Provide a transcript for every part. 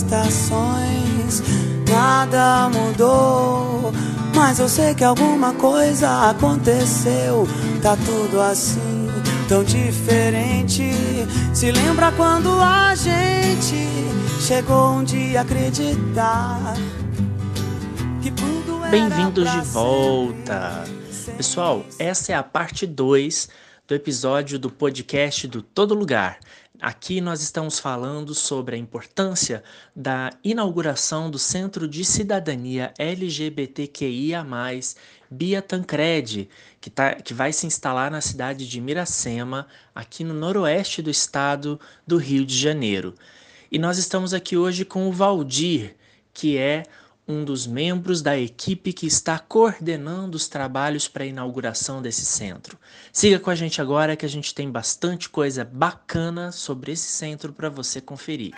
estações, nada mudou. Mas eu sei que alguma coisa aconteceu. Tá tudo assim, tão diferente. Se lembra quando a gente chegou um dia a acreditar que tudo era. Bem-vindos de volta! Pessoal, essa é a parte 2 do episódio do podcast do Todo Lugar. Aqui nós estamos falando sobre a importância da inauguração do Centro de Cidadania LGBTQIA+, Bia Tancredi, que, tá, que vai se instalar na cidade de Miracema, aqui no noroeste do estado do Rio de Janeiro. E nós estamos aqui hoje com o Valdir, que é um dos membros da equipe que está coordenando os trabalhos para a inauguração desse centro. Siga com a gente agora que a gente tem bastante coisa bacana sobre esse centro para você conferir.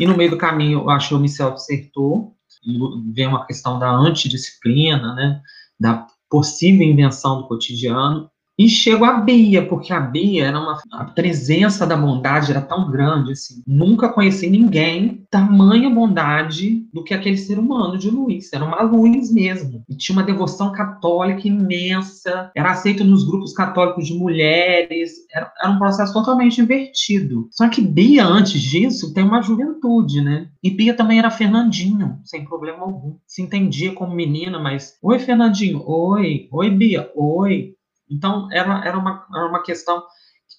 E no meio do caminho, eu acho que eu me self-acertou, e vem uma questão da antidisciplina, né, da possível invenção do cotidiano, e chego à Bia, porque a Bia era uma. A presença da bondade era tão grande, assim. Nunca conheci ninguém tamanha bondade do que aquele ser humano de Luiz. Era uma luz mesmo. E tinha uma devoção católica imensa. Era aceito nos grupos católicos de mulheres. Era, era um processo totalmente invertido. Só que Bia, antes disso, tem uma juventude, né? E Bia também era Fernandinho, sem problema algum. Se entendia como menina, mas. Oi, Fernandinho. Oi. Oi, Bia. Oi. Então, era, era, uma, era uma questão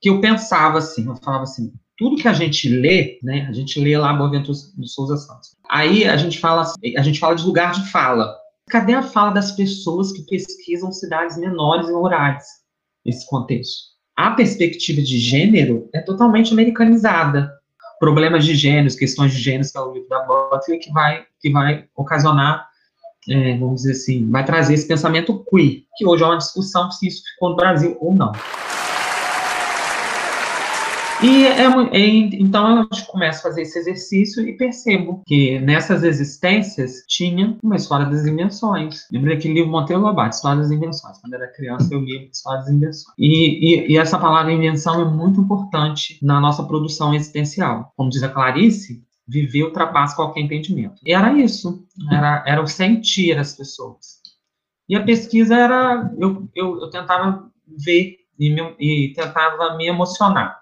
que eu pensava assim, eu falava assim, tudo que a gente lê, né, a gente lê lá Boaventura de Souza Santos. Aí a gente fala, a gente fala de lugar de fala. Cadê a fala das pessoas que pesquisam cidades menores e rurais nesse contexto? A perspectiva de gênero é totalmente americanizada. Problemas de gêneros, questões de gêneros, que é o livro da Butler, que vai, que vai ocasionar é, vamos dizer assim, vai trazer esse pensamento queer, que hoje é uma discussão se isso ficou no Brasil ou não. E é, é, então eu começo a fazer esse exercício e percebo que nessas existências tinha uma história das invenções. Lembra aquele livro Monteiro Lobato, História das Invenções. Quando era criança eu lia História das Invenções. E, e, e essa palavra invenção é muito importante na nossa produção existencial. Como diz a Clarice, viver ultrapassa qualquer entendimento. E era isso, era, era o sentir as pessoas. E a pesquisa era, eu, eu, eu tentava ver e, me, e tentava me emocionar.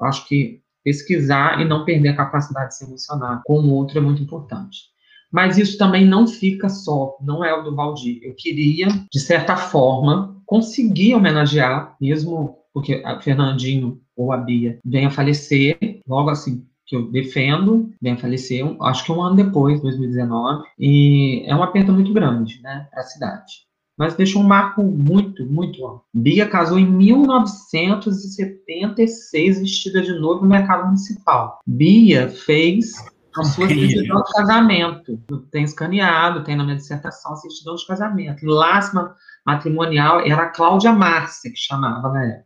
Acho que pesquisar e não perder a capacidade de se emocionar com o outro é muito importante. Mas isso também não fica só, não é o do Valdir. Eu queria, de certa forma, conseguir homenagear, mesmo porque a Fernandinho ou a Bia venha a falecer, logo assim, que eu defendo, bem faleceu, acho que um ano depois, 2019, e é uma perda muito grande, né, para a cidade. Mas deixou um marco muito, muito alto. Bia casou em 1976, vestida de noivo no mercado municipal. Bia fez a sua certidão de casamento. Tem escaneado, tem na minha dissertação a certidão de casamento. Lástima matrimonial era a Cláudia Márcia, que chamava na época.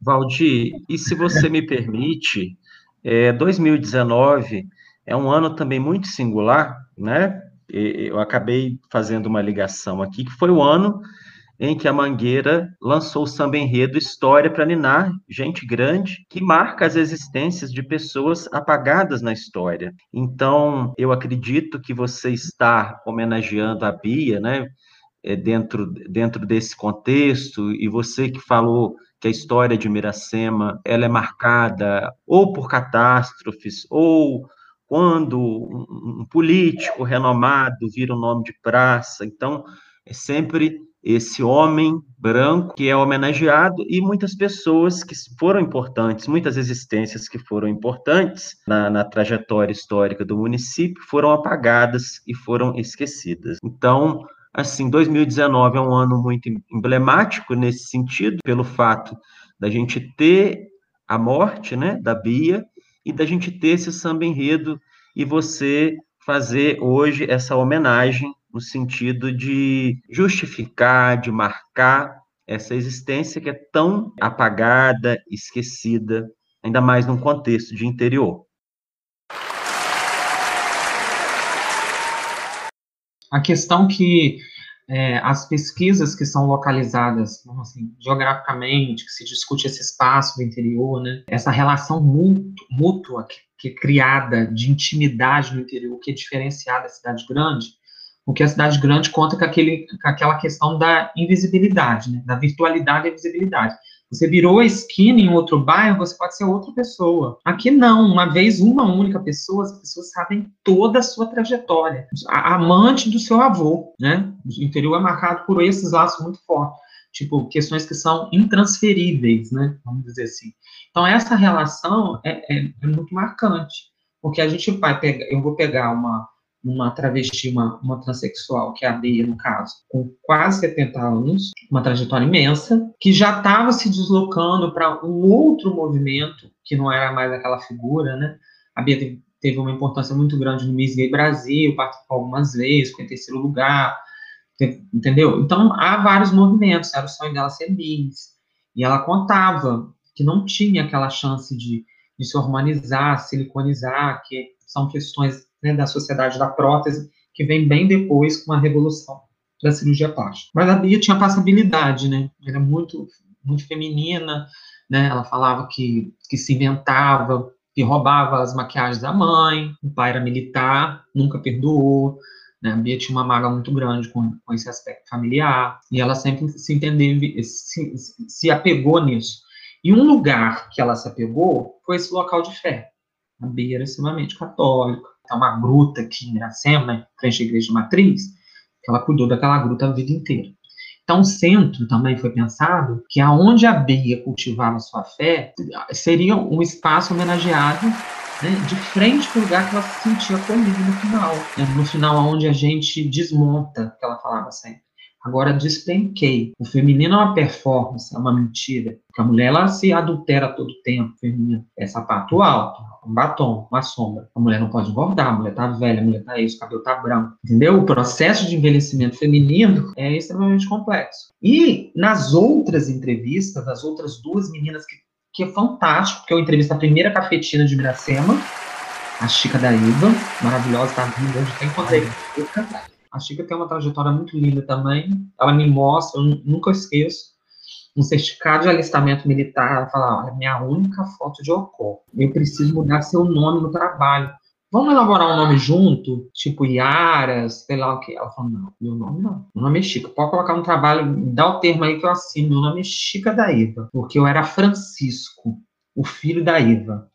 Valdir, e se você me permite, é, 2019 é um ano também muito singular, né? Eu acabei fazendo uma ligação aqui, que foi o ano em que a Mangueira lançou o samba enredo História para Ninar, Gente Grande, que marca as existências de pessoas apagadas na história. Então, eu acredito que você está homenageando a Bia, né? É, dentro, dentro desse contexto, e você que falou que a história de Miracema ela é marcada ou por catástrofes ou quando um político renomado vira um nome de praça. Então, é sempre esse homem branco que é homenageado e muitas pessoas que foram importantes, muitas existências que foram importantes na, na, trajetória histórica do município foram apagadas e foram esquecidas. Então, Assim, 2019 é um ano muito emblemático nesse sentido, pelo fato da gente ter a morte, né, da Bia, e da gente ter esse samba enredo e você fazer hoje essa homenagem no sentido de justificar, de marcar essa existência que é tão apagada, esquecida, ainda mais num contexto de interior. A questão que é, as pesquisas que são localizadas assim, geograficamente, que se discute esse espaço do interior, né, essa relação mútua, mútua que é criada de intimidade no interior, que é diferenciada da cidade grande, porque a cidade grande conta com, aquele, com aquela questão da invisibilidade, né, da virtualidade e visibilidade. Você virou a esquina em outro bairro, você pode ser outra pessoa. Aqui não, uma vez uma única pessoa, as pessoas sabem toda a sua trajetória. A amante do seu avô, né? O interior é marcado por esses laços muito fortes, tipo questões que são intransferíveis, né? Vamos dizer assim. Então essa relação é, é, é muito marcante, porque a gente vai pegar, eu vou pegar uma uma travesti, uma, uma transexual, que é a Bia, no caso, com quase 70 anos, uma trajetória imensa, que já estava se deslocando para um outro movimento, que não era mais aquela figura, né? A Bia teve, teve uma importância muito grande no Miss Gay Brasil, participou algumas vezes, ficou em terceiro lugar, entendeu? Então, há vários movimentos, era o sonho dela ser Miss, e ela contava que não tinha aquela chance de, de se hormonizar, siliconizar, que são questões né, da sociedade da prótese, que vem bem depois com a revolução da cirurgia plástica. Mas a Bia tinha passabilidade, né? Era muito, muito feminina, né? Ela falava que, que se inventava, que roubava as maquiagens da mãe, o pai era militar, nunca perdoou, né? A Bia tinha uma mágoa muito grande com, com esse aspecto familiar, e ela sempre se entendeu, se, se apegou nisso. E um lugar que ela se apegou foi esse local de fé. A Bia era extremamente católica, é uma gruta aqui em Iracema, frente à igreja matriz, ela cuidou daquela gruta a vida inteira. Então, o centro também foi pensado que aonde a Bia cultivava sua fé seria um espaço homenageado né, de frente para o lugar que ela se sentia acolhida no final. Né, no final, onde a gente desmonta, que ela falava sempre. Agora, despenquei. O feminino é uma performance, é uma mentira. Porque a mulher, ela se adultera todo tempo, feminino. É sapato alto, um batom, uma sombra. A mulher não pode engordar, a mulher tá velha, a mulher tá isso, o cabelo tá branco. Entendeu? O processo de envelhecimento feminino é extremamente complexo. E nas outras entrevistas, das outras duas meninas que, que é fantástico, porque eu entrevisto a primeira cafetina de Miracema, a Chica da Iva, maravilhosa, tá vindo, hoje até encontrei. Eu cantar. A Chica tem uma trajetória muito linda também. Ela me mostra, eu nunca esqueço, um certificado de alistamento militar. Ela fala: olha, minha única foto de Ocó. Eu preciso mudar seu nome no trabalho. Vamos elaborar um nome junto? Tipo Iaras, sei lá o que. Ela falou: não, meu nome não. Meu nome é Chica. Pode colocar no trabalho, dá o termo aí que eu assino. Meu nome é Chica da Iva. Porque eu era Francisco, o filho da Iva.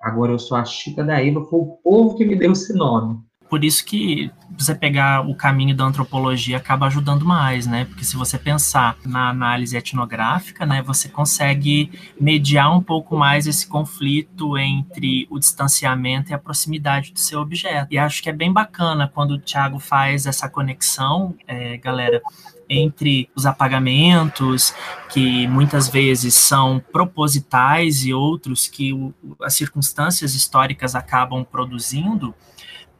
Agora eu sou a Chica da Iva, foi o povo que me deu esse nome por isso que você pegar o caminho da antropologia acaba ajudando mais, né? Porque se você pensar na análise etnográfica, né, você consegue mediar um pouco mais esse conflito entre o distanciamento e a proximidade do seu objeto. E acho que é bem bacana quando o Thiago faz essa conexão, é, galera, entre os apagamentos, que muitas vezes são propositais, e outros que o, as circunstâncias históricas acabam produzindo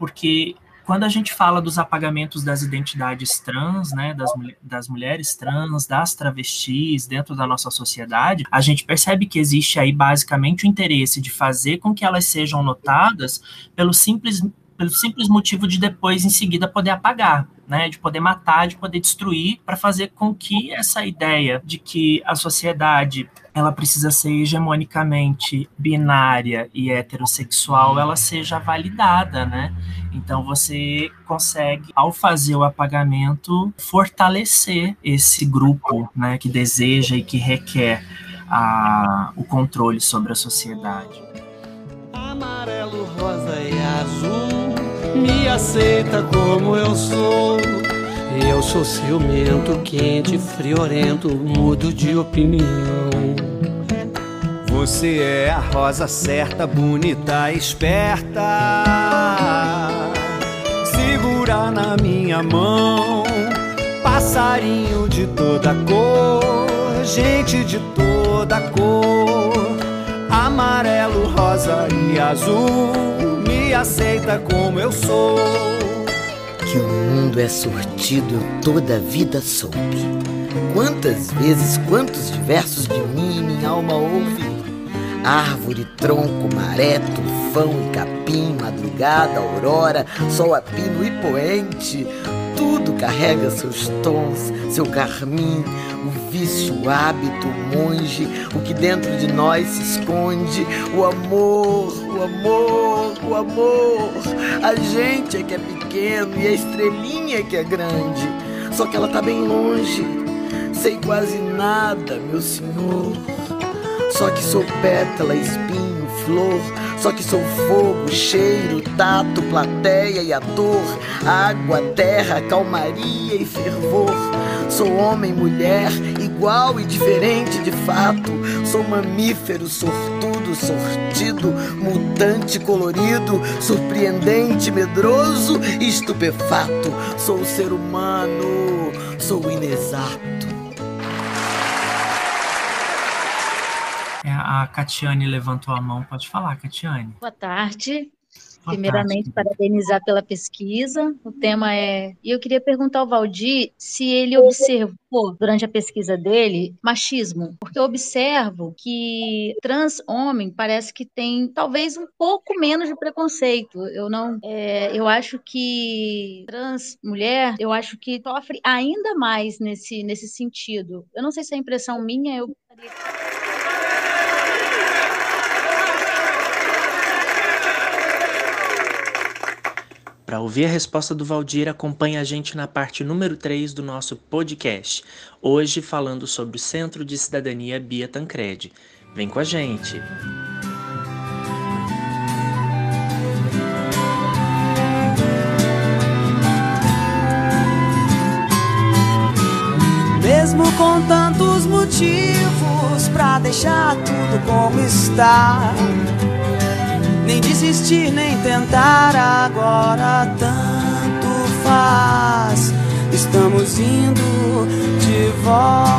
porque quando a gente fala dos apagamentos das identidades trans, né, das, das mulheres trans, das travestis dentro da nossa sociedade, a gente percebe que existe aí basicamente o interesse de fazer com que elas sejam notadas pelo simples, pelo simples motivo de depois, em seguida, poder apagar. Né, de poder matar, de poder destruir, para fazer com que essa ideia de que a sociedade ela precisa ser hegemonicamente binária e heterossexual, ela seja validada, né? Então você consegue, ao fazer o apagamento, fortalecer esse grupo, né, que deseja e que requer a, o controle sobre a sociedade. Amarelo, rosa e azul, me aceita como eu sou. Eu sou ciumento, quente, friorento, mudo de opinião. Você é a rosa certa, bonita, esperta. Segura na minha mão, passarinho de toda cor, gente de toda cor. Rosa e azul, me aceita como eu sou que o mundo é sortido eu toda a vida soube. Quantas vezes, quantos diversos de mim minha alma ouve? Árvore, tronco, maré, tufão e capim, madrugada, aurora, sol a pino e poente, carrega seus tons, seu carmim, o vício, o hábito, o monge, o que dentro de nós se esconde, o amor, o amor, o amor. A gente é que é pequeno e a estrelinha é que é grande, só que ela tá bem longe. Sei quase nada, meu senhor. Só que sou pétala, espinho, flor. Só que sou fogo, cheiro, tato, plateia e ator. Água, terra, calmaria e fervor. Sou homem, mulher, igual e diferente de fato. Sou mamífero, sortudo, sortido, mutante, colorido, surpreendente, medroso e estupefato. Sou ser humano, sou inexato. A Catiane levantou a mão. Pode falar, Catiane. Boa tarde. Boa Primeiramente, tarde. parabenizar pela pesquisa. O tema é. E eu queria perguntar ao Valdir se ele observou, durante a pesquisa dele, machismo. Porque eu observo que trans homem parece que tem talvez um pouco menos de preconceito. Eu não. é, eu acho que trans mulher, eu acho que sofre ainda mais nesse, nesse sentido. Eu não sei se é impressão minha, eu Para ouvir a resposta do Valdir, acompanhe a gente na parte número 3 do nosso podcast. Hoje falando sobre o Centro de Cidadania Bia Tancredi. Vem com a gente. Mesmo com tantos motivos pra deixar tudo como está. Nem desistir, nem tentar agora tanto faz. Estamos indo de volta.